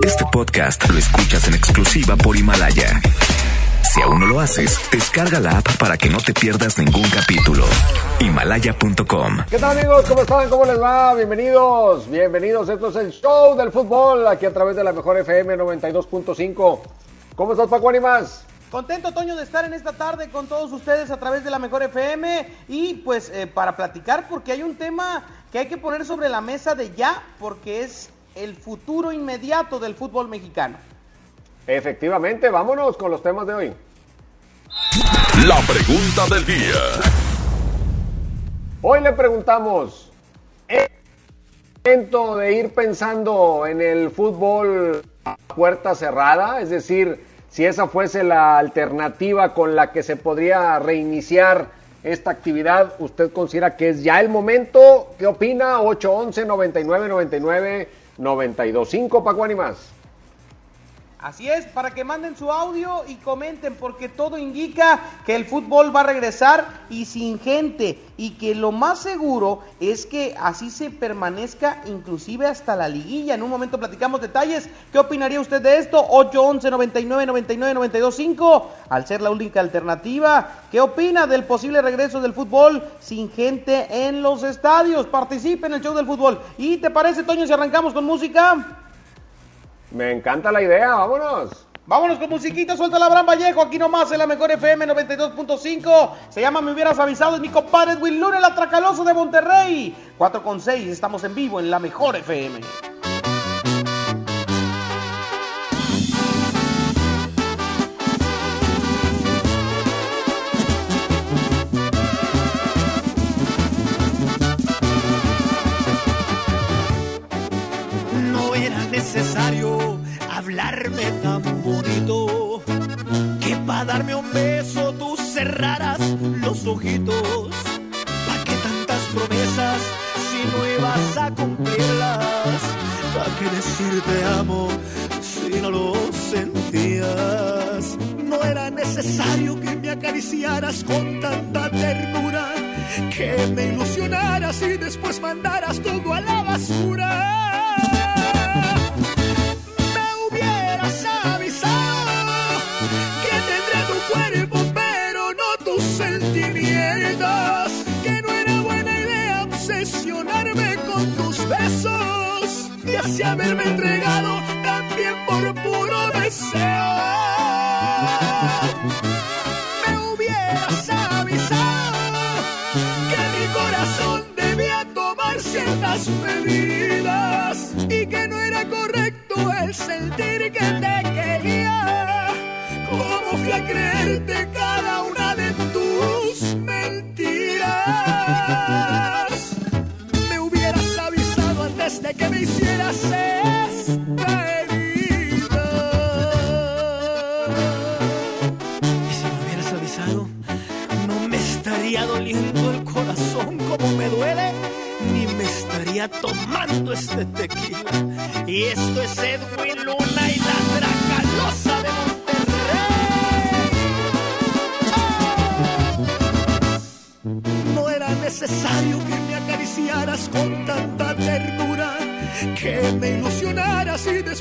Este podcast lo escuchas en exclusiva por Himalaya. Si aún no lo haces, descarga la app para que no te pierdas ningún capítulo. Himalaya.com. ¿Qué tal amigos? ¿Cómo están? ¿Cómo les va? Bienvenidos, bienvenidos. Esto es el show del fútbol aquí a través de la mejor FM 92.5. ¿Cómo estás Paco Animas? Contento, Toño, de estar en esta tarde con todos ustedes a través de la Mejor FM y pues eh, para platicar porque hay un tema que hay que poner sobre la mesa de ya porque es el futuro inmediato del fútbol mexicano. Efectivamente, vámonos con los temas de hoy. La pregunta del día. Hoy le preguntamos, ¿es momento de ir pensando en el fútbol a puerta cerrada? Es decir, si esa fuese la alternativa con la que se podría reiniciar esta actividad, ¿usted considera que es ya el momento? ¿Qué opina? 811 99 99 925 Paco Animas. Así es, para que manden su audio y comenten, porque todo indica que el fútbol va a regresar y sin gente, y que lo más seguro es que así se permanezca inclusive hasta la liguilla. En un momento platicamos detalles. ¿Qué opinaría usted de esto? 811 99 99 925 al ser la única alternativa. ¿Qué opina del posible regreso del fútbol sin gente en los estadios? Participe en el show del fútbol. ¿Y te parece, Toño, si arrancamos con música? Me encanta la idea, vámonos. Vámonos con musiquita, suelta la Bran Vallejo, aquí nomás en la mejor FM 92.5. Se llama Me hubieras avisado, es mi compadre Edwin Luna, el atracaloso de Monterrey. 4 con 6, estamos en vivo en la mejor FM.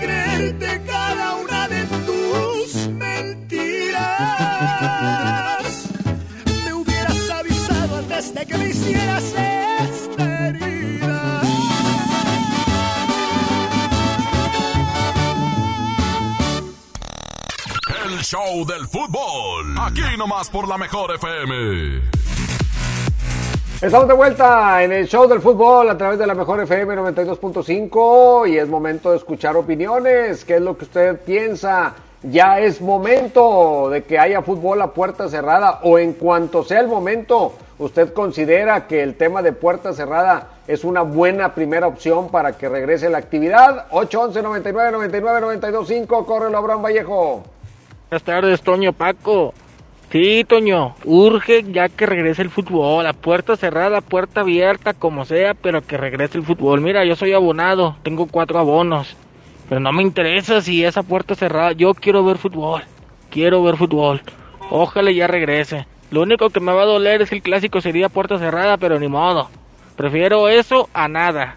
Creerte cada una de tus mentiras? Me hubieras avisado antes de que me hicieras esta herida. El show del fútbol. Aquí nomás por la mejor FM. Estamos de vuelta en el show del fútbol a través de la mejor FM 92.5 y es momento de escuchar opiniones. ¿Qué es lo que usted piensa? ya es momento de que haya fútbol a puerta cerrada o en cuanto sea el momento, usted considera que el tema de puerta cerrada es una buena primera opción para que regrese la actividad. 811 99 99 92 5, corre Abraham Vallejo. Buenas tardes, Toño Paco. Sí, Toño, urge ya que regrese el fútbol, a puerta cerrada, puerta abierta, como sea, pero que regrese el fútbol. Mira, yo soy abonado, tengo cuatro abonos, pero no me interesa si esa puerta cerrada, yo quiero ver fútbol, quiero ver fútbol. Ojalá ya regrese. Lo único que me va a doler es que el clásico sería puerta cerrada, pero ni modo. Prefiero eso a nada.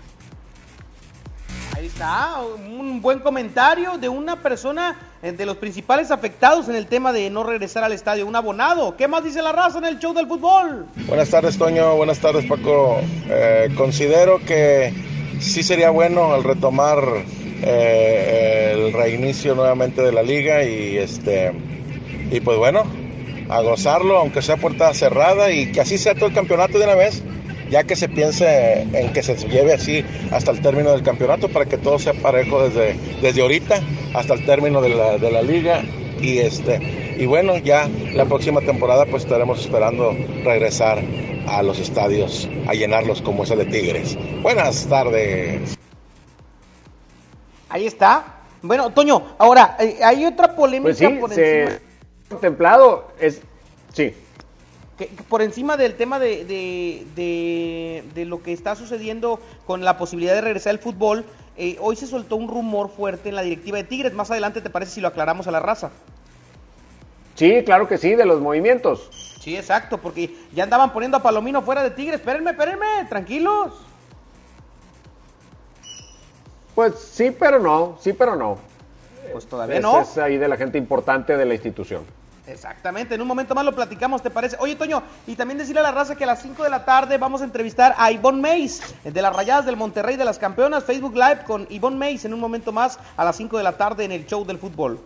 Ahí está, un buen comentario de una persona eh, de los principales afectados en el tema de no regresar al estadio, un abonado. ¿Qué más dice la raza en el show del fútbol? Buenas tardes, Toño. Buenas tardes, Paco. Eh, considero que sí sería bueno al retomar eh, el reinicio nuevamente de la liga y este y pues bueno, a gozarlo, aunque sea puerta cerrada y que así sea todo el campeonato de una vez, ya que se piense en que se lleve así hasta el término del campeonato para que todo sea parejo desde, desde ahorita hasta el término de la, de la liga y este y bueno ya la próxima temporada pues estaremos esperando regresar a los estadios a llenarlos como ese de Tigres. Buenas tardes. Ahí está. Bueno, Toño, ahora eh, hay otra polémica Pues sí, por se encima. contemplado es sí. Que- que por encima del tema de, de, de- de lo que está sucediendo con la posibilidad de regresar al fútbol, eh, hoy se soltó un rumor fuerte en la directiva de Tigres. Más adelante, ¿te parece si lo aclaramos a la raza? Sí, claro que sí, de los movimientos. Sí, exacto, porque ya andaban poniendo a Palomino fuera de Tigres. Espérenme, espérenme, tranquilos. Pues sí, pero no, sí, pero no. Pues todavía Es, no. es ahí de la gente importante de la institución. Exactamente, en un momento más lo platicamos, ¿te parece? Oye, Toño, y también decirle a la raza que a las 5 de la tarde vamos a entrevistar a Ivonne Mays, de las Rayadas del Monterrey de las Campeonas, Facebook Live con Ivonne Mays en un momento más a las 5 de la tarde en el show del fútbol.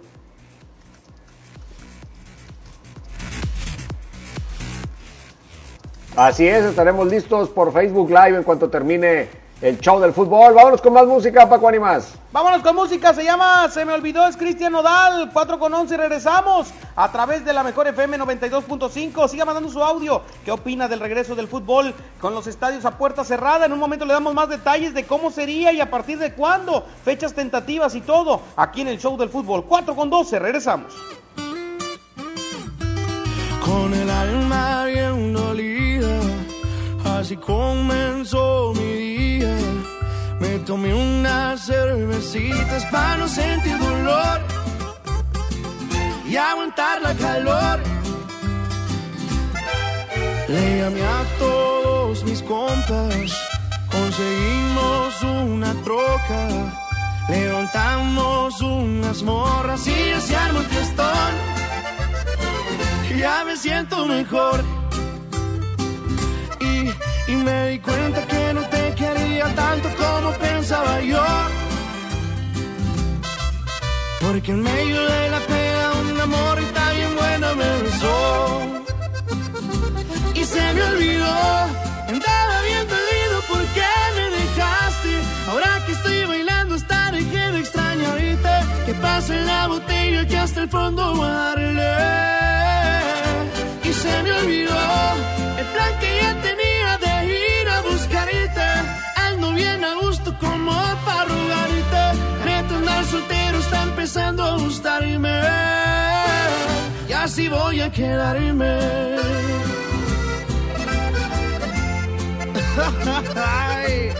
Así es, estaremos listos por Facebook Live en cuanto termine el show del fútbol. Vámonos con más música, Paco Animas. Vámonos con música, se llama Se me olvidó, es Cristian Nodal, 4 con 11, regresamos a través de la mejor FM 92.5. Siga mandando su audio. ¿Qué opina del regreso del fútbol con los estadios a puerta cerrada? En un momento le damos más detalles de cómo sería y a partir de cuándo, fechas tentativas y todo, aquí en el show del fútbol. 4 con 12, regresamos. con el alma bien dolida. Así comenzó mi día. Tomé unas cervecitas para no sentir dolor y aguantar la calor. Le llamé a todos mis compas, conseguimos una troca, levantamos unas morras y ya se armó el fiestón ya me siento mejor. Y, y me di cuenta que no te quería tanto como pensaba yo. Porque en medio de la pena un amor y tan bien buena me besó. Y se me olvidó, andaba bien dolido porque me dejaste. Ahora que estoy bailando hasta dejé de extrañarte. Que pase la botella que hasta el fondo darle a gusto como para rogarte. Neta, andar soltero está empezando a gustarme. Y así voy a quedarme. Ay,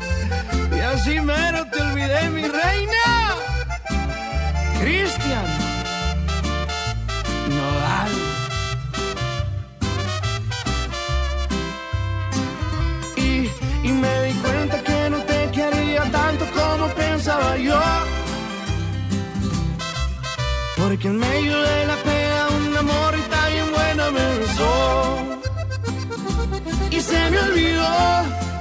y así mero te olvidé, mi reina. Cristian como pensaba yo. Porque en medio de la pena un amor y tan bien buena me besó. Y se me olvidó,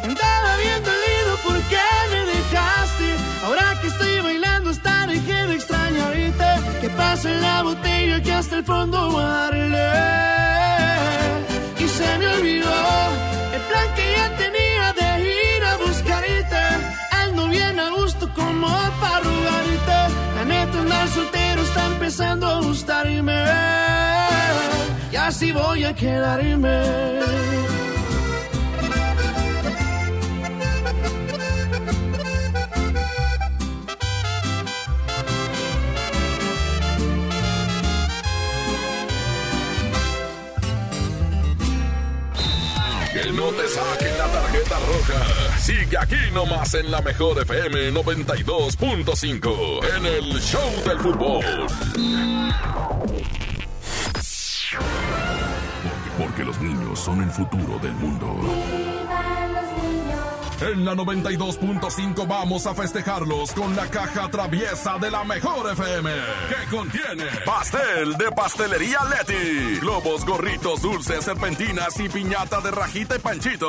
andaba bien dolido porque me dejaste. Ahora que estoy bailando hasta dejé de extrañarte. Que pase la botella que hasta el fondo darle. Y se me olvidó Como para rogarte. La neta andar soltero está empezando a gustarme y así voy a quedarme. no te saquen la tarjeta roja. Sigue aquí nomás en la mejor FM 92.5 en el Show del Fútbol. Porque, los niños son el futuro del mundo. En la 92.5 vamos a festejarlos con la caja traviesa de la mejor FM, que contiene pastel de pastelería Leti, globos, gorritos, dulces, serpentinas y piñata de rajita y panchito.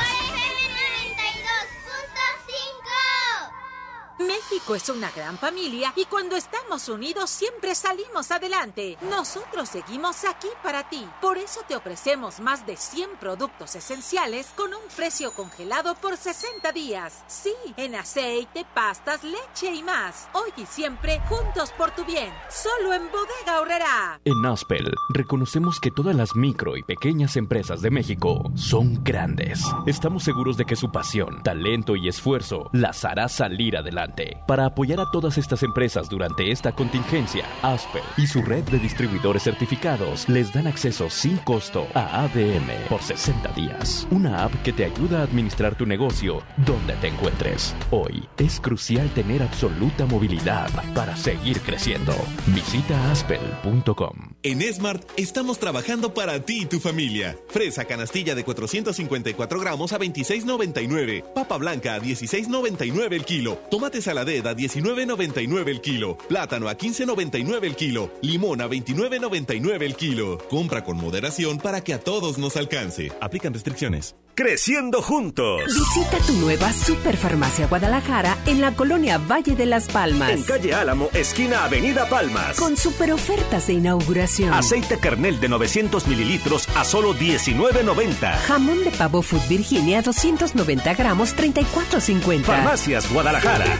México es una gran familia y cuando estamos unidos siempre salimos adelante. Nosotros seguimos aquí para ti. Por eso te ofrecemos más de 100 productos esenciales con un precio congelado por 60 días. Sí, en aceite, pastas, leche y más. Hoy y siempre juntos por tu bien. Solo en Bodega Horrera. En Aspel reconocemos que todas las micro y pequeñas empresas de México son grandes. Estamos seguros de que su pasión, talento y esfuerzo las hará salir adelante. Para apoyar a todas estas empresas durante esta contingencia, Asper y su red de distribuidores certificados les dan acceso sin costo a ADM por 60 días. Una app que te ayuda a administrar tu negocio donde te encuentres. Hoy es crucial tener absoluta movilidad para seguir creciendo. Visita aspel.com. En Smart estamos trabajando para ti y tu familia. Fresa canastilla de 454 gramos a 26.99. Papa blanca a 16.99 el kilo. Tomate saladera a 19.99 el kilo. Plátano a 15.99 el kilo. Limón a 29.99 el kilo. Compra con moderación para que a todos nos alcance. Aplican restricciones. Creciendo juntos. Visita tu nueva Superfarmacia Guadalajara en la colonia Valle de las Palmas. En calle Álamo, esquina Avenida Palmas. Con super ofertas de inauguración. Aceite kernel de 900 mililitros a solo 19.90. Jamón de pavo Food Virginia 290 gramos 34.50. Farmacias Guadalajara.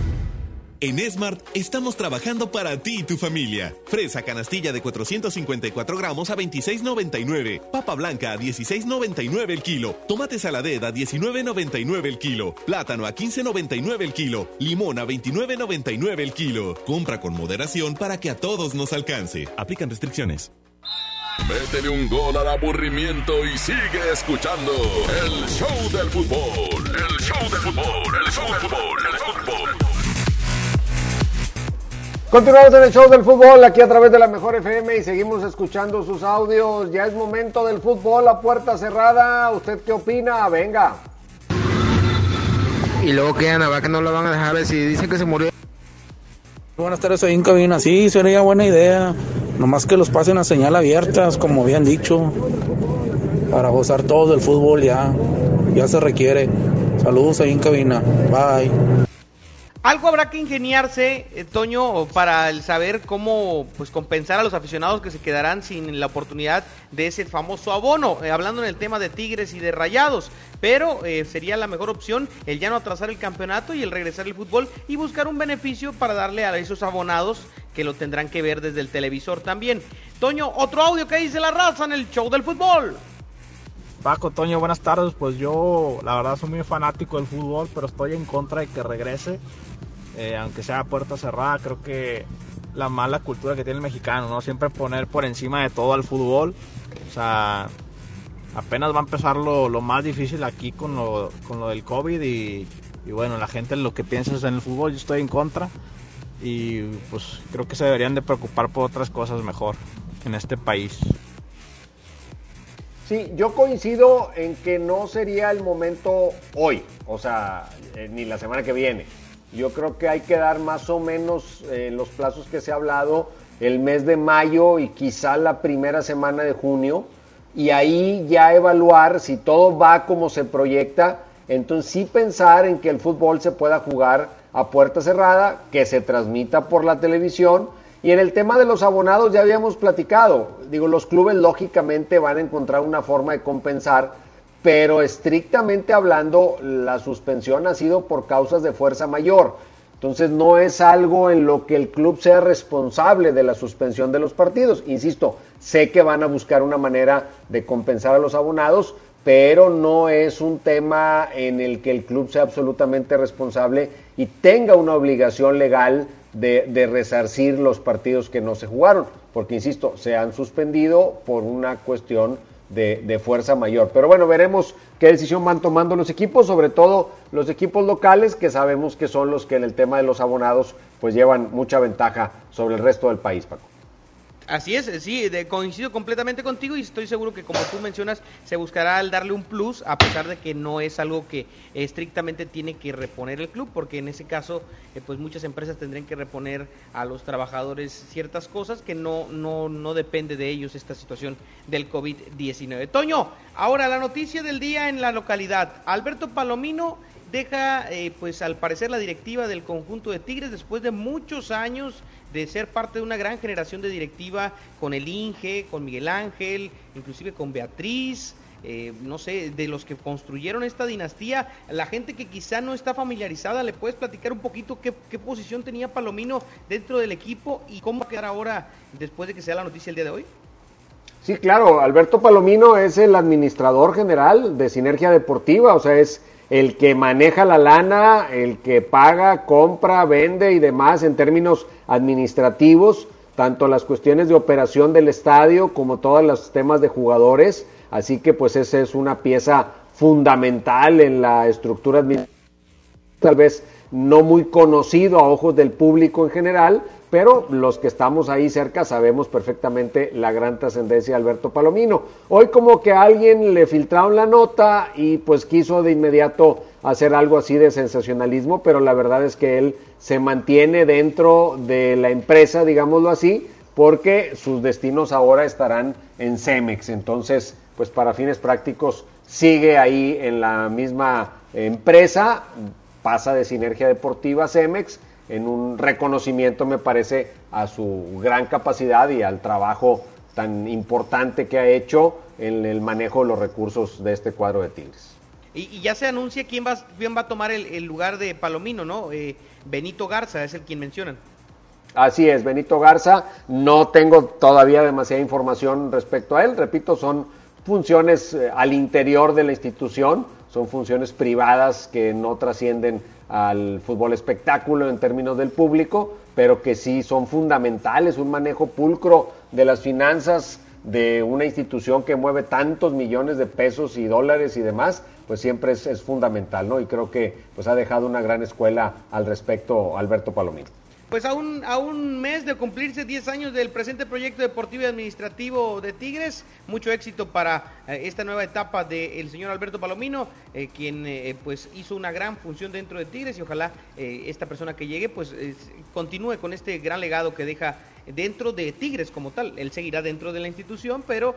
En Smart estamos trabajando para ti y tu familia. Fresa canastilla de 454 gramos a 26.99. Papa blanca a 16.99 el kilo. Tomate saladera a 19.99 el kilo. Plátano a 15.99 el kilo. Limón a 29.99 el kilo. Compra con moderación para que a todos nos alcance. Aplican restricciones. Métele un gol al aburrimiento y sigue escuchando el show del fútbol. El show del fútbol, el show del fútbol, el show del fútbol. Continuamos en el show del fútbol aquí a través de la Mejor FM y seguimos escuchando sus audios. Ya es momento del fútbol a puerta cerrada. ¿Usted qué opina? Venga. Y luego que Ana va que no lo van a dejar si dicen que se murió. Buenas tardes, soy en cabina. Sí, sería buena idea. Nomás que los pasen a señal abiertas, como habían dicho. Para gozar todos del fútbol ya. Ya se requiere. Saludos ahí en cabina. Bye. Algo habrá que ingeniarse, eh, Toño, para el saber cómo pues compensar a los aficionados que se quedarán sin la oportunidad de ese famoso abono, eh, hablando en el tema de Tigres y de Rayados, pero eh, sería la mejor opción el ya no atrasar el campeonato y el regresar al fútbol y buscar un beneficio para darle a esos abonados que lo tendrán que ver desde el televisor también. Toño, otro audio que dice la raza en el show del fútbol. Paco, Toño, buenas tardes. Pues yo, la verdad, soy muy fanático del fútbol, pero estoy en contra de que regrese. Eh, aunque sea puerta cerrada, creo que la mala cultura que tiene el mexicano, ¿no? Siempre poner por encima de todo al fútbol. O sea, apenas va a empezar lo, lo más difícil aquí con lo, con lo del COVID y, y, bueno, la gente lo que piensa es en el fútbol, yo estoy en contra y pues creo que se deberían de preocupar por otras cosas mejor en este país. Sí, yo coincido en que no sería el momento hoy, o sea, eh, ni la semana que viene. Yo creo que hay que dar más o menos eh, los plazos que se ha hablado el mes de mayo y quizá la primera semana de junio y ahí ya evaluar si todo va como se proyecta, entonces sí pensar en que el fútbol se pueda jugar a puerta cerrada, que se transmita por la televisión y en el tema de los abonados ya habíamos platicado, digo, los clubes lógicamente van a encontrar una forma de compensar pero estrictamente hablando, la suspensión ha sido por causas de fuerza mayor. Entonces no es algo en lo que el club sea responsable de la suspensión de los partidos. Insisto, sé que van a buscar una manera de compensar a los abonados, pero no es un tema en el que el club sea absolutamente responsable y tenga una obligación legal de, resarcir los partidos que no se jugaron, porque, insisto, se han suspendido por una cuestión de, de, fuerza mayor. Pero bueno, veremos qué decisión van tomando los equipos, sobre todo los equipos locales, que sabemos que son los que en el tema de los abonados pues llevan mucha ventaja sobre el resto del país, Paco. Así es, sí, de, coincido completamente contigo y estoy seguro que como tú mencionas se buscará el darle un plus a pesar de que no es algo que estrictamente tiene que reponer el club porque en ese caso eh, pues muchas empresas tendrían que reponer a los trabajadores ciertas cosas que no, no, no depende de ellos esta situación del COVID-19. Toño, ahora la noticia del día en la localidad. Alberto Palomino deja eh, pues al parecer la directiva del conjunto de Tigres después de muchos años de ser parte de una gran generación de directiva con el Inge, con Miguel Ángel, inclusive con Beatriz, eh, no sé, de los que construyeron esta dinastía, la gente que quizá no está familiarizada, ¿le puedes platicar un poquito qué, qué posición tenía Palomino dentro del equipo y cómo va a quedar ahora después de que sea la noticia el día de hoy? Sí, claro, Alberto Palomino es el administrador general de Sinergia Deportiva, o sea, es el que maneja la lana, el que paga, compra, vende y demás en términos administrativos, tanto las cuestiones de operación del estadio como todos los temas de jugadores. Así que pues esa es una pieza fundamental en la estructura administrativa, tal vez no muy conocido a ojos del público en general, pero los que estamos ahí cerca sabemos perfectamente la gran trascendencia de Alberto Palomino. Hoy como que a alguien le filtraron la nota y pues quiso de inmediato hacer algo así de sensacionalismo, pero la verdad es que él se mantiene dentro de la empresa, digámoslo así, porque sus destinos ahora estarán en Cemex. Entonces, pues para fines prácticos sigue ahí en la misma empresa, pasa de Sinergia Deportiva a Cemex en un reconocimiento, me parece, a su gran capacidad y al trabajo tan importante que ha hecho en el manejo de los recursos de este cuadro de Tigres. Y, ya se anuncia quién va, quién va a tomar el, lugar de Palomino, ¿no? Eh, Benito Garza es el quien mencionan. Así es, Benito Garza. No tengo todavía demasiada información respecto a él. Repito, son funciones eh, al interior de la institución, son funciones privadas que no trascienden al fútbol espectáculo en términos del público, pero que sí son fundamentales, un manejo pulcro de las finanzas de una institución que mueve tantos millones de pesos y dólares y demás, pues siempre es, es fundamental, ¿no? Y creo que pues ha dejado una gran escuela al respecto Alberto Palomino pues a un, a un mes de cumplirse 10 años del presente proyecto deportivo y administrativo de Tigres, mucho éxito para eh, esta nueva etapa del señor Alberto Palomino, eh, quien eh, pues hizo una gran función dentro de Tigres y ojalá esta persona que llegue pues continúe con este gran legado que deja dentro de Tigres como tal. Él seguirá dentro de la institución, pero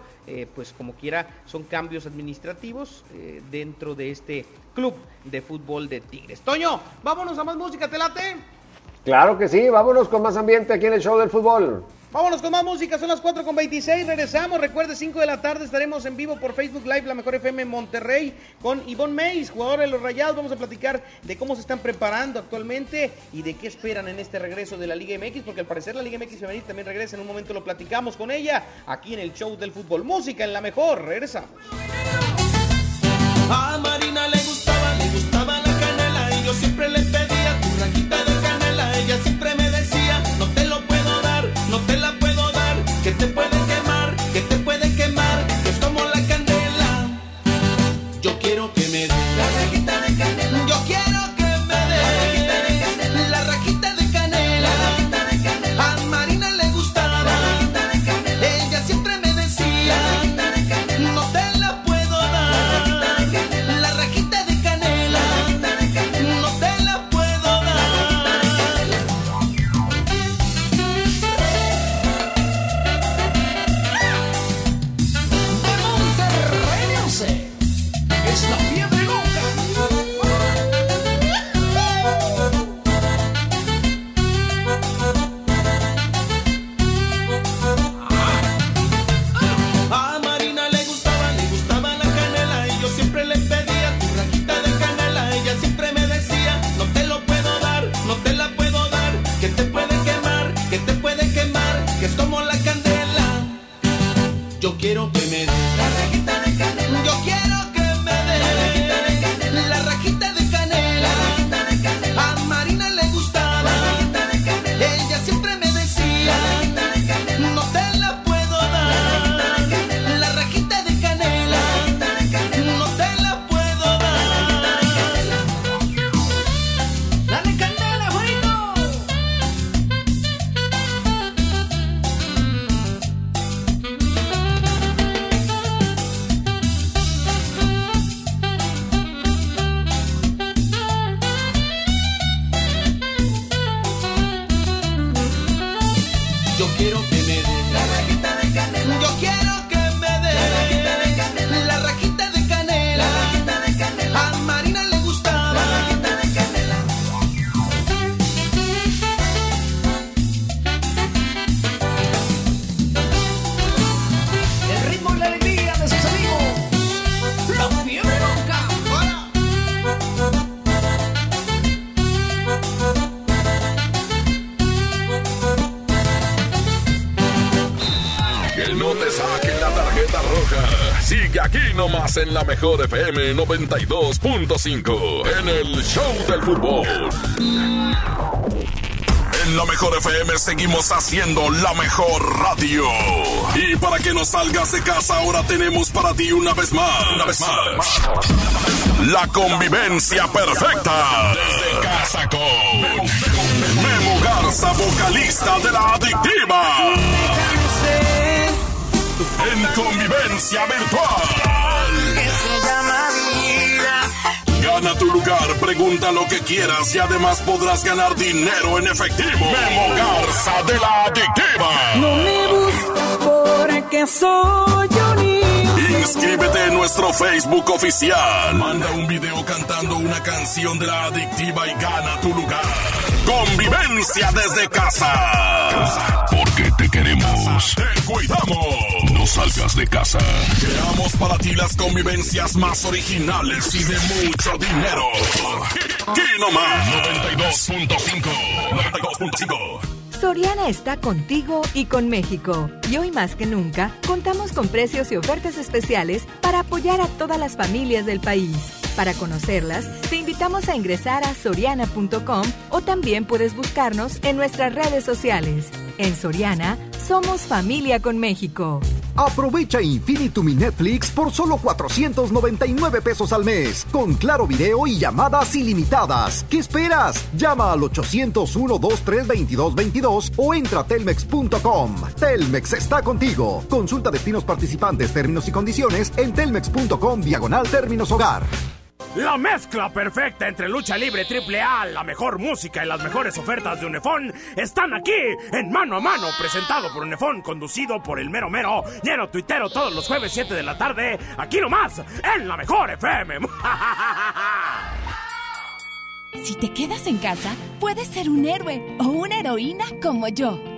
pues como quiera son cambios administrativos dentro de este club de fútbol de Tigres. Toño, vámonos a más música, ¿te late? Claro que sí, vámonos con más ambiente aquí en el show del fútbol. Vámonos con más música, son las 4 con 26, regresamos, recuerde 5 de la tarde estaremos en vivo por Facebook Live, la mejor FM Monterrey, con Ivonne Mays, jugador de los Rayados, vamos a platicar de cómo se están preparando actualmente y de qué esperan en este regreso de la Liga MX, porque al parecer la Liga MX femenil también regresa, en un momento lo platicamos con ella, aquí en el show del fútbol, música en la mejor, regresamos. Saquen la tarjeta roja. Sigue aquí nomás en la mejor FM 92.5 en el Show del Fútbol. En la mejor FM seguimos haciendo la mejor radio. Y para que no salgas de casa, ahora tenemos para ti una vez más. Una vez más. La convivencia perfecta. Desde casa con Memo Garza, vocalista de la adictiva. En convivencia virtual. Gana tu lugar, pregunta lo que quieras y además podrás ganar dinero en efectivo. Memo Garza de la Adictiva. No me busques porque soy un Inscríbete en nuestro Facebook oficial. Manda un video cantando una canción de la Adictiva y gana tu lugar. Convivencia desde casa. Te cuidamos. No salgas de casa. Creamos para ti las convivencias más originales y de mucho dinero. Aquí nomás. 92.5. 92.5. Soriana está contigo y con México. Y hoy más que nunca, contamos con precios y ofertas especiales para apoyar a todas las familias del país. Para conocerlas, te invitamos a ingresar a soriana.com o también puedes buscarnos en nuestras redes sociales. En Soriana, somos familia con México. Aprovecha Infinitum y Netflix por solo 499 pesos al mes, con claro video y llamadas ilimitadas. ¿Qué esperas? Llama al 801-232222 o entra a telmex.com. Telmex está contigo. Consulta destinos participantes, términos y condiciones en telmex.com diagonal términos hogar. La mezcla perfecta entre lucha libre triple A, la mejor música y las mejores ofertas de Unefón están aquí en Mano a Mano, presentado por Unefón, conducido por el mero mero, lleno tuitero todos los jueves 7 de la tarde, aquí nomás, en la mejor FM. Si te quedas en casa, puedes ser un héroe o una heroína como yo.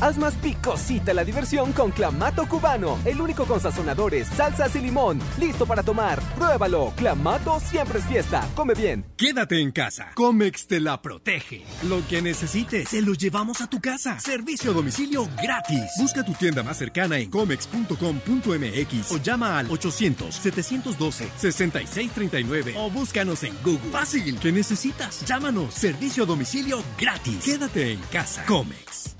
Haz más picosita la diversión con Clamato Cubano, el único con sazonadores, salsas y limón. Listo para tomar. Pruébalo. Clamato siempre es fiesta. Come bien. Quédate en casa. Comex te la protege. Lo que necesites, te lo llevamos a tu casa. Servicio a domicilio gratis. Busca tu tienda más cercana en comex.com.mx o llama al 800-712-6639 o búscanos en Google. Fácil. ¿Qué necesitas? Llámanos. Servicio a domicilio gratis. Quédate en casa. Comex.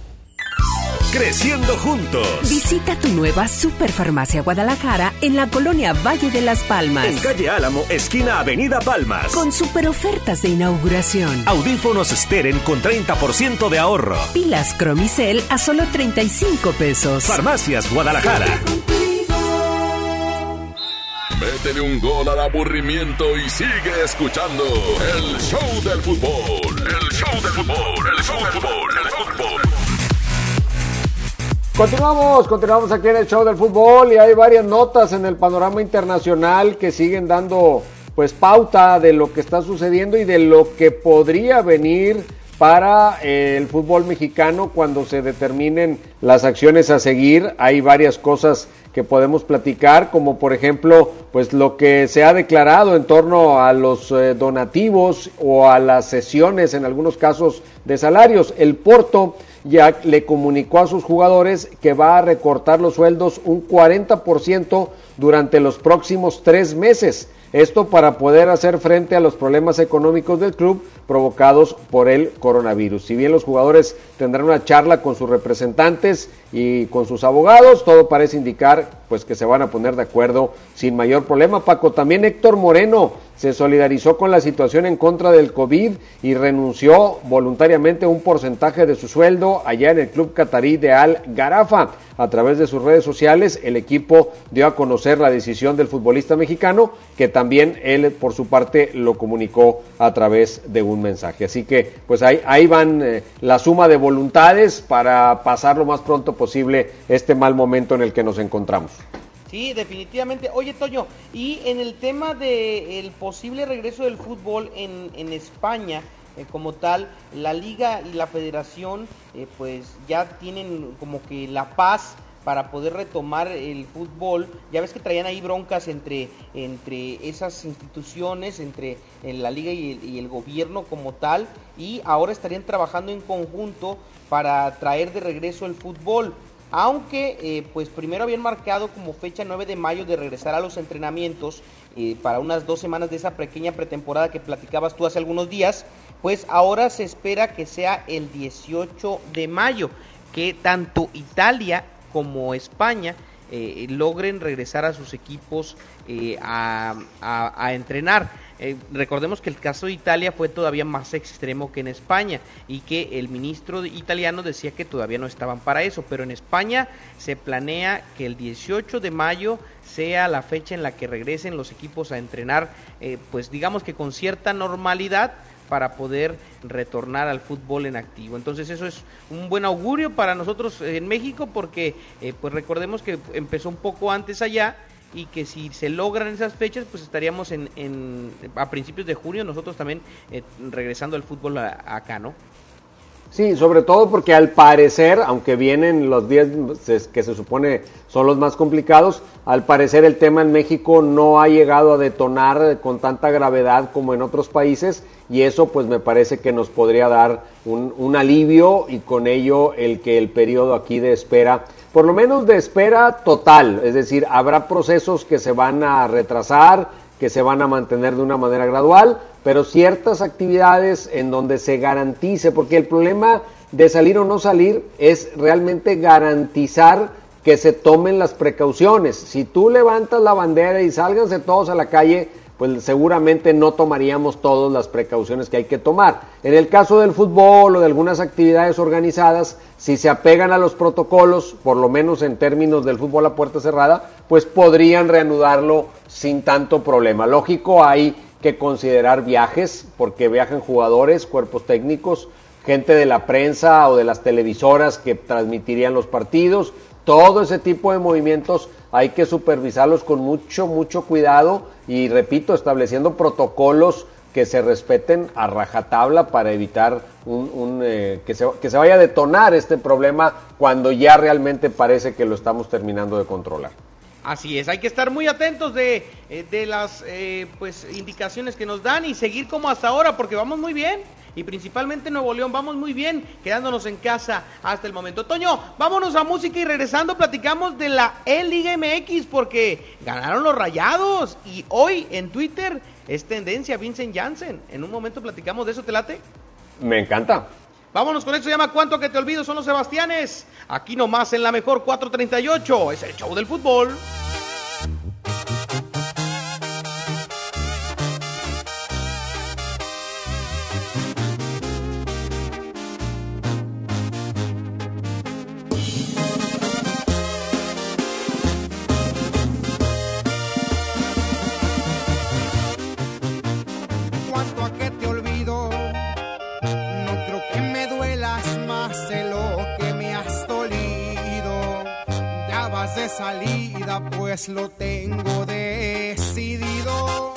Creciendo juntos. Visita tu nueva Superfarmacia Guadalajara en la colonia Valle de las Palmas. En calle Álamo, esquina Avenida Palmas. Con super ofertas de inauguración. Audífonos Steren con 30% de ahorro. Pilas Cromicel a solo 35 pesos. Farmacias Guadalajara. Métele un gol al aburrimiento y sigue escuchando el show del fútbol. El show del fútbol, el show del fútbol, el show del fútbol. Continuamos, continuamos aquí en el show del fútbol y hay varias notas en el panorama internacional que siguen dando pues pauta de lo que está sucediendo y de lo que podría venir para eh, el fútbol mexicano cuando se determinen las acciones a seguir. Hay varias cosas que podemos platicar, como por ejemplo, pues lo que se ha declarado en torno a los eh, donativos o a las sesiones, en algunos casos, de salarios. El Porto ya le comunicó a sus jugadores que va a recortar los sueldos un 40% durante los próximos tres meses. Esto para poder hacer frente a los problemas económicos del club provocados por el coronavirus. Si bien los jugadores tendrán una charla con sus representantes y con sus abogados, todo parece indicar pues que se van a poner de acuerdo sin mayor problema. Paco, también Héctor Moreno se solidarizó con la situación en contra del COVID y renunció voluntariamente un porcentaje de su sueldo allá en el club catarí de Al Garafa. A través de sus redes sociales, el equipo dio a conocer la decisión del futbolista mexicano, que también él por su parte lo comunicó a través de un mensaje. Así que pues ahí, ahí van eh, la suma de voluntades para pasar lo más pronto posible este mal momento en el que nos encontramos. Sí, definitivamente. Oye, Toño, y en el tema del posible regreso del fútbol en, en España, eh, como tal, la liga y la federación eh, pues ya tienen como que la paz para poder retomar el fútbol. Ya ves que traían ahí broncas entre, entre esas instituciones, entre eh, la liga y el, y el gobierno como tal, y ahora estarían trabajando en conjunto para traer de regreso el fútbol aunque eh, pues primero habían marcado como fecha 9 de mayo de regresar a los entrenamientos eh, para unas dos semanas de esa pequeña pretemporada que platicabas tú hace algunos días, pues ahora se espera que sea el 18 de mayo, que tanto Italia como España eh, logren regresar a sus equipos a, a entrenar. Eh, recordemos que el caso de Italia fue todavía más extremo que en España y que el ministro italiano decía que todavía no estaban para eso, pero en España se planea que el 18 de mayo sea la fecha en la que regresen los equipos a entrenar, eh, pues digamos que con cierta normalidad para poder retornar al fútbol en activo. Entonces eso es un buen augurio para nosotros en México porque eh, pues recordemos que empezó un poco antes allá y que si se logran esas fechas, pues estaríamos en, en a principios de junio nosotros también eh, regresando al fútbol a, acá, ¿no? Sí, sobre todo porque al parecer, aunque vienen los días que se supone son los más complicados, al parecer el tema en México no ha llegado a detonar con tanta gravedad como en otros países y eso pues me parece que nos podría dar un, un alivio y con ello el que el periodo aquí de espera por lo menos de espera total, es decir, habrá procesos que se van a retrasar, que se van a mantener de una manera gradual, pero ciertas actividades en donde se garantice, porque el problema de salir o no salir es realmente garantizar que se tomen las precauciones. Si tú levantas la bandera y sálganse todos a la calle, pues seguramente no tomaríamos todas las precauciones que hay que tomar. En el caso del fútbol o de algunas actividades organizadas, si se apegan a los protocolos, por lo menos en términos del fútbol a puerta cerrada, pues podrían reanudarlo sin tanto problema. Lógico, hay que considerar viajes, porque viajan jugadores, cuerpos técnicos, gente de la prensa o de las televisoras que transmitirían los partidos, todo ese tipo de movimientos hay que supervisarlos con mucho, mucho cuidado y repito, estableciendo protocolos que se respeten a rajatabla para evitar un, eh, que, se, que se vaya a detonar este problema cuando ya realmente parece que lo estamos terminando de controlar. Así es, hay que estar muy atentos de, eh, de las eh, pues indicaciones que nos dan y seguir como hasta ahora porque vamos muy bien y principalmente Nuevo León vamos muy bien quedándonos en casa hasta el momento. Toño, vámonos a música y regresando platicamos de la E-Liga MX porque ganaron los Rayados y hoy en Twitter es tendencia Vincent Janssen. En un momento platicamos de eso, ¿te late? Me encanta. Vámonos con esto, se llama Cuánto que te olvido, son los Sebastianes. Aquí nomás en la mejor 438, es el show del fútbol. Lo tengo decidido.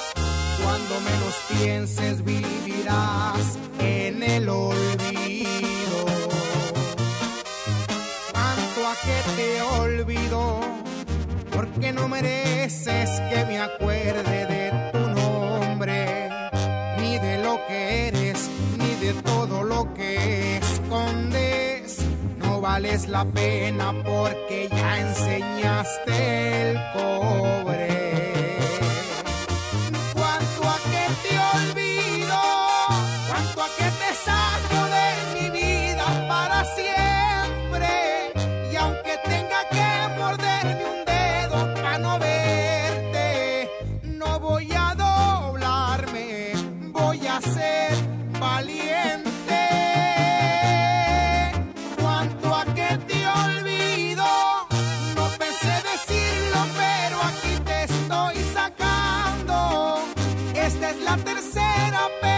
Cuando menos pienses, vivirás en el olvido. Cuanto a que te olvido, porque no mereces que me acuerde de tu nombre ni de lo que eres, ni de todo lo que escondes. vales la pena es la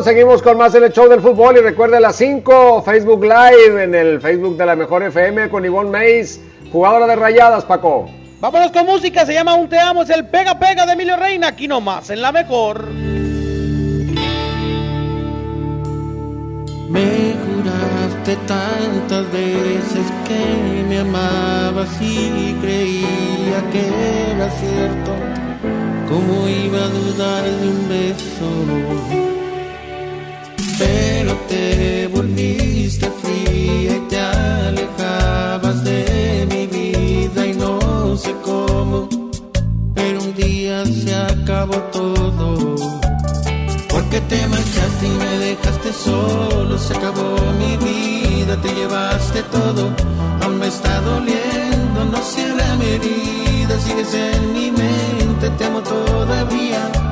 Seguimos con más en el show del fútbol y recuerde a las 5 Facebook Live en el Facebook de la Mejor FM con Ivonne Mays, jugadora de rayadas, Paco. Vámonos con música, se llama Un Te Amo, es el Pega Pega de Emilio Reina, aquí nomás, en la mejor. Me juraste tantas veces que me amabas y creía que era cierto. ¿Cómo iba a dudar de un beso? Pero te volviste fría y te alejabas de mi vida y no sé cómo. Pero un día se acabó todo. Porque te marchaste y me dejaste solo, se acabó mi vida, te llevaste todo, aún me está doliendo, no cierra mi herida, sigues en mi mente, te amo todavía.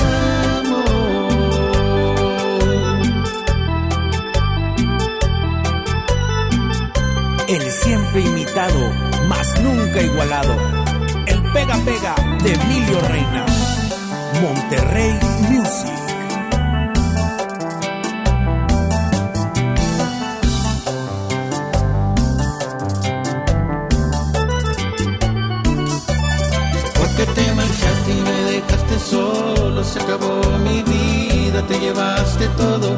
El siempre imitado, mas nunca igualado. El pega pega de Emilio Reina. Monterrey Music. Porque te marchaste y me dejaste solo, se acabó mi vida, te llevaste todo,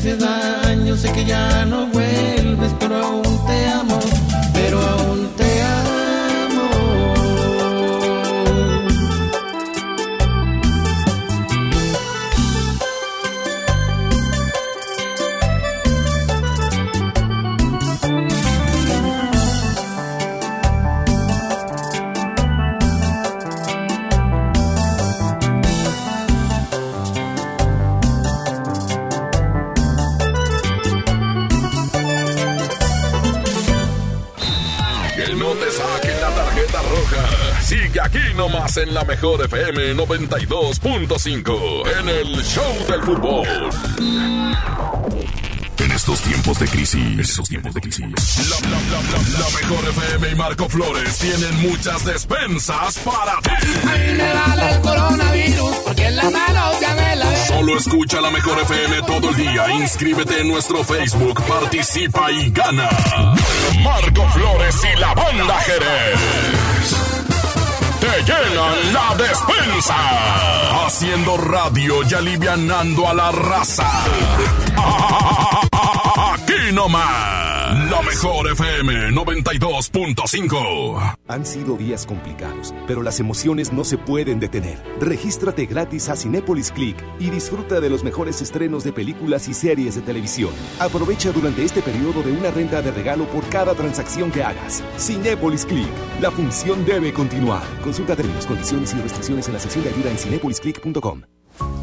hace daño, sé que ya no vuelves, pero aún te amo. Nomás en la mejor FM 92.5, en el Show del Fútbol. En estos tiempos de crisis, en estos tiempos de crisis, la, la, la, la, mejor FM y Marco Flores tienen muchas despensas para ti. A mí me vale el coronavirus porque en las manos ya me la Solo escucha la mejor FM todo el día. Inscríbete en nuestro Facebook, participa y gana. Marco llenan la despensa. Haciendo radio y alivianando a la raza. Aquí nomás. La mejor FM 92.5. Han sido días complicados, pero las emociones no se pueden detener. Regístrate gratis a Cinépolis Click y disfruta de los mejores estrenos de películas y series de televisión. Aprovecha durante este periodo de una renta de regalo por cada transacción que hagas. Cinépolis Click. La función debe continuar. Consulta términos, condiciones y restricciones en la sección de ayuda en cinepolisclick.com.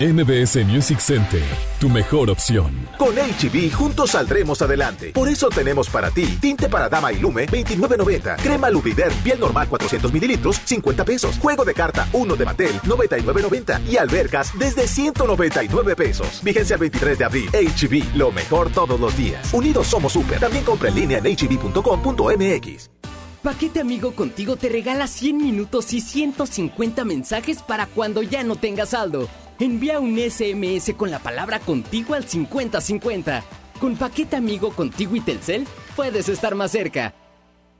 MBS Music Center, tu mejor opción. Con HB juntos saldremos adelante. Por eso tenemos para ti tinte para dama y lume 29.90, crema Lubrider piel normal 400 mililitros 50 pesos, juego de carta 1 de Mattel 99.90 y albercas desde 199 pesos. Vigencia el 23 de abril. HB, lo mejor todos los días. Unidos somos super. También compra en línea en hb.com.mx. Paquete Amigo Contigo te regala 100 minutos y 150 mensajes para cuando ya no tengas saldo. Envía un SMS con la palabra contigo al 5050. Con Paquete Amigo Contigo y Telcel puedes estar más cerca.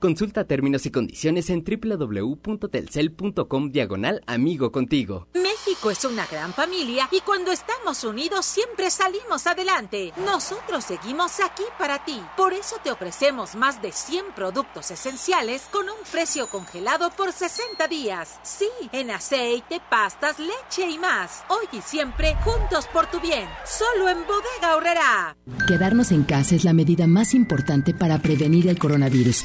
Consulta términos y condiciones en www.telcel.com diagonal amigo contigo. México es una gran familia y cuando estamos unidos siempre salimos adelante. Nosotros seguimos aquí para ti. Por eso te ofrecemos más de 100 productos esenciales con un precio congelado por 60 días. Sí, en aceite, pastas, leche y más. Hoy y siempre juntos por tu bien. Solo en Bodega Horrera. Quedarnos en casa es la medida más importante para prevenir el coronavirus.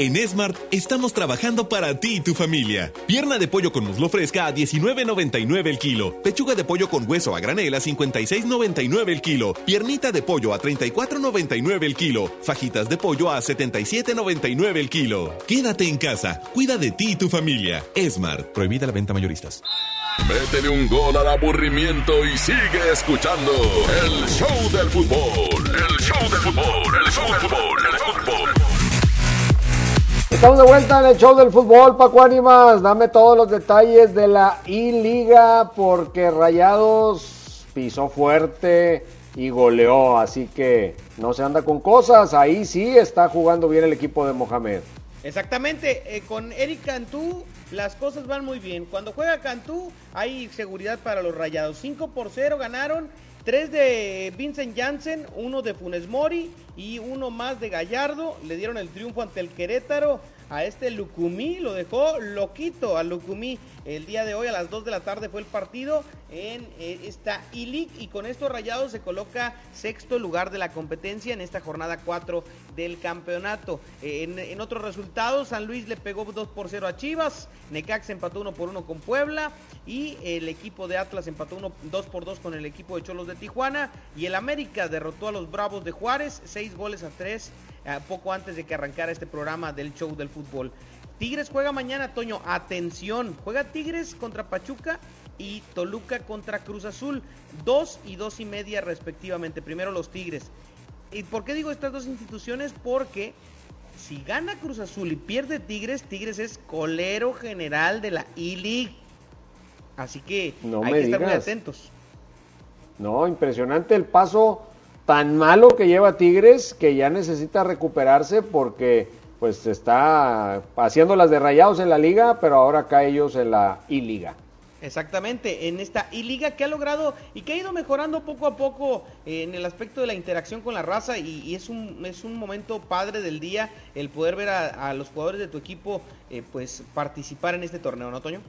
En Smart estamos trabajando para ti y tu familia. Pierna de pollo con muslo fresca a 19.99 el kilo. Pechuga de pollo con hueso a granel a 56.99 el kilo. Piernita de pollo a 34.99 el kilo. Fajitas de pollo a 77.99 el kilo. Quédate en casa. Cuida de ti y tu familia. Smart. Prohibida la venta mayoristas. Métele un gol al aburrimiento y sigue escuchando el show del fútbol. El Estamos de vuelta en el show del fútbol, Paco Ánimas. Dame todos los detalles de la I-Liga porque Rayados pisó fuerte y goleó, así que no se anda con cosas. Ahí sí está jugando bien el equipo de Mohamed. Exactamente, eh, con Eric Cantú las cosas van muy bien. Cuando juega Cantú hay seguridad para los Rayados. 5 por 0 ganaron. Tres de Vincent Janssen, uno de Funes Mori y uno más de Gallardo. Le dieron el triunfo ante el Querétaro a este Lucumí. Lo dejó loquito a Lucumí. El día de hoy a las 2 de la tarde fue el partido en eh, esta I-League y con estos rayados se coloca sexto lugar de la competencia en esta jornada 4 del campeonato. En, en, otros resultados, San Luis le pegó 2 por 0 a Chivas, Necax empató 1 por 1 con Puebla y el equipo de Atlas empató 1 2 por 2 con el equipo de Cholos de Tijuana y el América derrotó a los Bravos de Juárez 6 goles a 3 eh, poco antes de que arrancara este programa del show del fútbol. Tigres juega mañana, Toño, atención, juega Tigres contra Pachuca y Toluca contra Cruz Azul, dos y dos y media respectivamente. Primero los Tigres. ¿Y por qué digo estas dos instituciones? Porque si gana Cruz Azul y pierde Tigres, Tigres es colero general de la E-League. Así que no hay que estar muy atentos. No, impresionante el paso tan malo que lleva Tigres que ya necesita recuperarse porque pues está haciendo las de rayados en la liga, pero ahora cae ellos en la I-Liga. Exactamente, en esta I-Liga que ha logrado y que ha ido mejorando poco a poco eh, en el aspecto de la interacción con la raza y, y es, un, es un momento padre del día el poder ver a, a los jugadores de tu equipo eh, pues participar en este torneo, ¿no, Toño?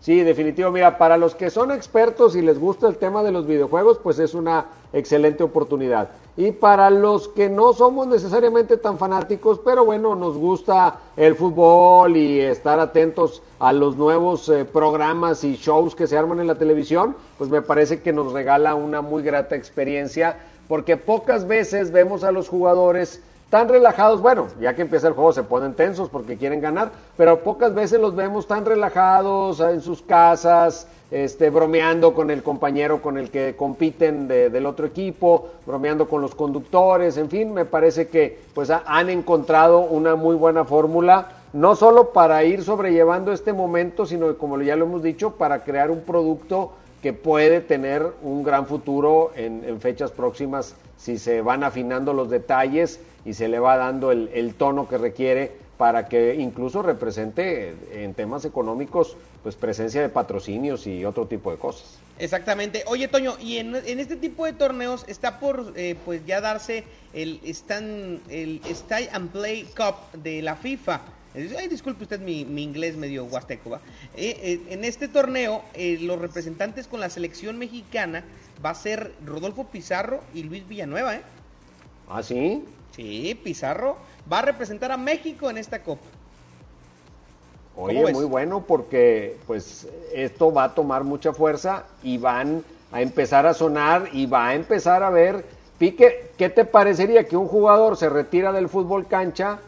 Sí, definitivo. Mira, para los que son expertos y les gusta el tema de los videojuegos, pues es una excelente oportunidad. Y para los que no somos necesariamente tan fanáticos, pero bueno, nos gusta el fútbol y estar atentos a los nuevos eh, programas y shows que se arman en la televisión, pues me parece que nos regala una muy grata experiencia, porque pocas veces vemos a los jugadores tan relajados, bueno, ya que empieza el juego se ponen tensos porque quieren ganar, pero pocas veces los vemos tan relajados en sus casas, este, bromeando con el compañero con el que compiten de, del otro equipo, bromeando con los conductores, en fin, me parece que pues ha, han encontrado una muy buena fórmula, no solo para ir sobrellevando este momento, sino como ya lo hemos dicho, para crear un producto que puede tener un gran futuro en, fechas próximas si se van afinando los detalles y se le va dando el, tono que requiere para que incluso represente en temas económicos pues presencia de patrocinios y otro tipo de cosas. Exactamente. Oye, Toño, y en, en este tipo de torneos está por eh, pues ya darse el stand, el Stay and Play Cup de la FIFA. Ay, disculpe usted mi, mi inglés medio huasteco. ¿va? Eh, eh, en este torneo, eh, los representantes con la selección mexicana va a ser Rodolfo Pizarro y Luis Villanueva, ¿eh? ¿Ah, sí? Sí, Pizarro va a representar a México en esta Copa. Oye, muy bueno porque pues esto va a tomar mucha fuerza y van a empezar a sonar y va a empezar a ver, Pique, ¿qué te parecería que un jugador se retira del fútbol cancha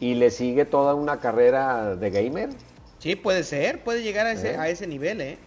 y le sigue toda una carrera de gamer? Sí, puede ser, puede llegar a ese, ¿Eh? a ese nivel, ¿eh?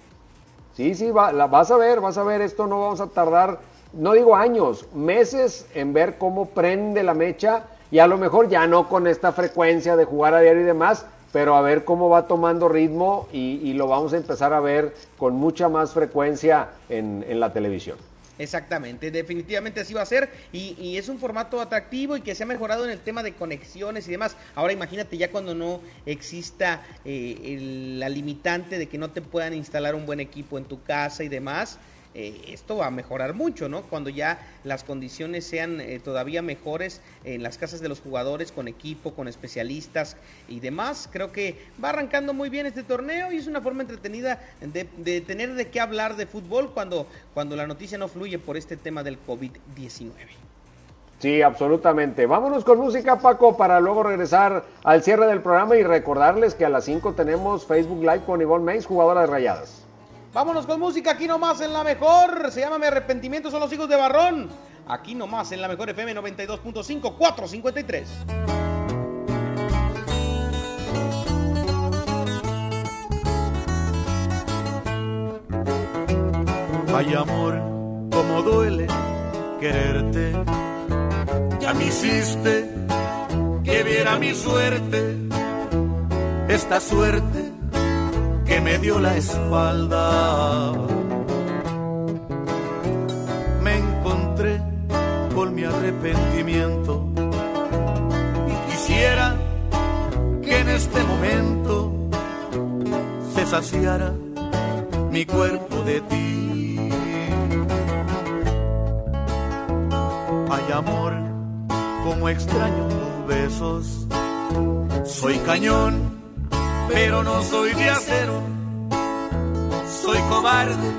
Sí, sí, va, la, vas a ver, vas a ver, esto no vamos a tardar, no digo años, meses en ver cómo prende la mecha y a lo mejor ya no con esta frecuencia de jugar a diario y demás, pero a ver cómo va tomando ritmo y, lo vamos a empezar a ver con mucha más frecuencia en, en la televisión. Exactamente, definitivamente así va a ser y, y, es un formato atractivo y que se ha mejorado en el tema de conexiones y demás. Ahora imagínate ya cuando no exista eh, el, la limitante de que no te puedan instalar un buen equipo en tu casa y demás. Eh, esto va a mejorar mucho, ¿no? Cuando ya las condiciones sean eh, todavía mejores en las casas de los jugadores, con equipo, con especialistas y demás. Creo que va arrancando muy bien este torneo y es una forma entretenida de, de tener de qué hablar de fútbol cuando, cuando la noticia no fluye por este tema del COVID-19. Sí, absolutamente. Vámonos con música, Paco, para luego regresar al cierre del programa y recordarles que a las 5 tenemos Facebook Live con Ivonne Mays, jugadora de Rayadas. Vámonos con música aquí nomás en la mejor. Se llama Mi arrepentimiento son los hijos de Barrón. Aquí nomás en la mejor FM 92.5 453. Ay amor, como duele quererte. Ya me hiciste que viera mi suerte. Esta suerte que me dio la espalda. Me encontré con mi arrepentimiento y quisiera que en este momento se saciara mi cuerpo de ti. Ay amor, como extraño tus besos, soy cañón pero no soy de acero. Soy cobarde,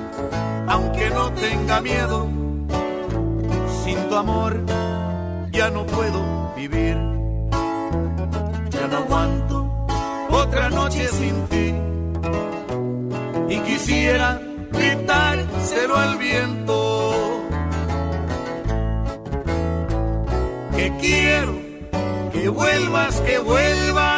aunque no tenga miedo. Sin tu amor ya no puedo vivir. Ya no aguanto otra noche sin ti. Y quisiera gritárselo al viento. Que quiero que vuelvas, que vuelvas.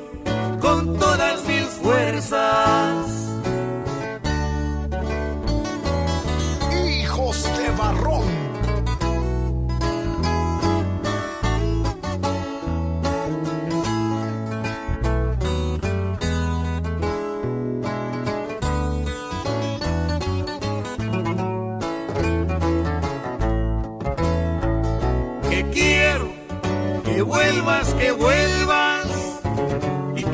con todas mis fuerzas. Hijos de barrón. que quiero que vuelvas, que vuelvas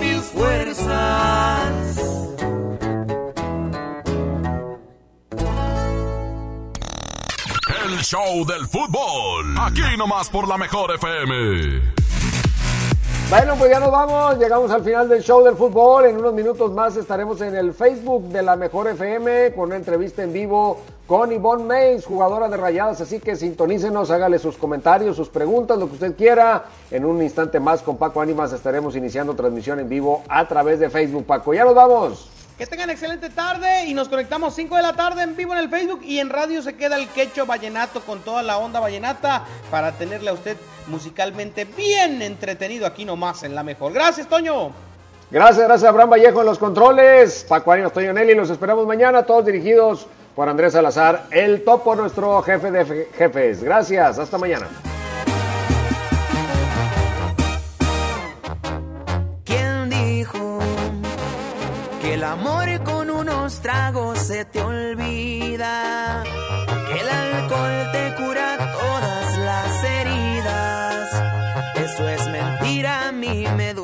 mis fuerzas. El show del fútbol. Aquí nomás por la mejor FM. Bueno, pues ya nos vamos, llegamos al final del show del fútbol. En unos minutos más estaremos en el Facebook de la Mejor FM con una entrevista en vivo con Yvonne Mays, jugadora de Rayadas. Así que sintonícenos, hágale sus comentarios, sus preguntas, lo que usted quiera. En un instante más con Paco Ánimas estaremos iniciando transmisión en vivo a través de Facebook. Paco, ya nos vamos. Que tengan excelente tarde y nos conectamos 5 de la tarde en vivo en el Facebook y en radio se queda el quecho vallenato con toda la onda vallenata para tenerle a usted musicalmente bien entretenido aquí nomás en la mejor. Gracias, Toño. Gracias, gracias Abraham Vallejo en los controles. Paco Ánimas, Toño Nelly, los esperamos mañana, todos dirigidos por Andrés Salazar, el topo, nuestro jefe de fe- jefes. Gracias, hasta mañana. El amor con unos tragos se te olvida? Que el alcohol te cura todas las heridas. Eso es mentira, a mí me duele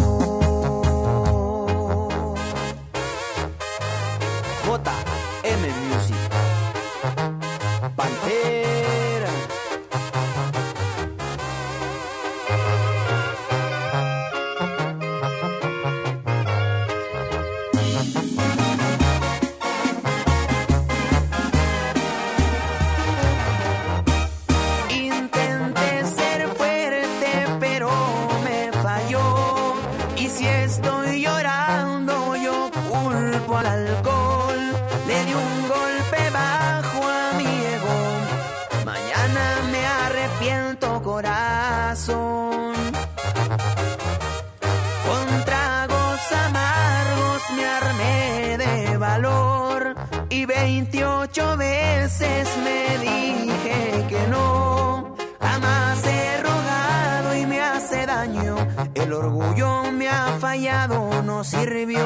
Ocho veces me dije que no. Jamás he rogado y me hace daño. El orgullo me ha fallado, no sirvió.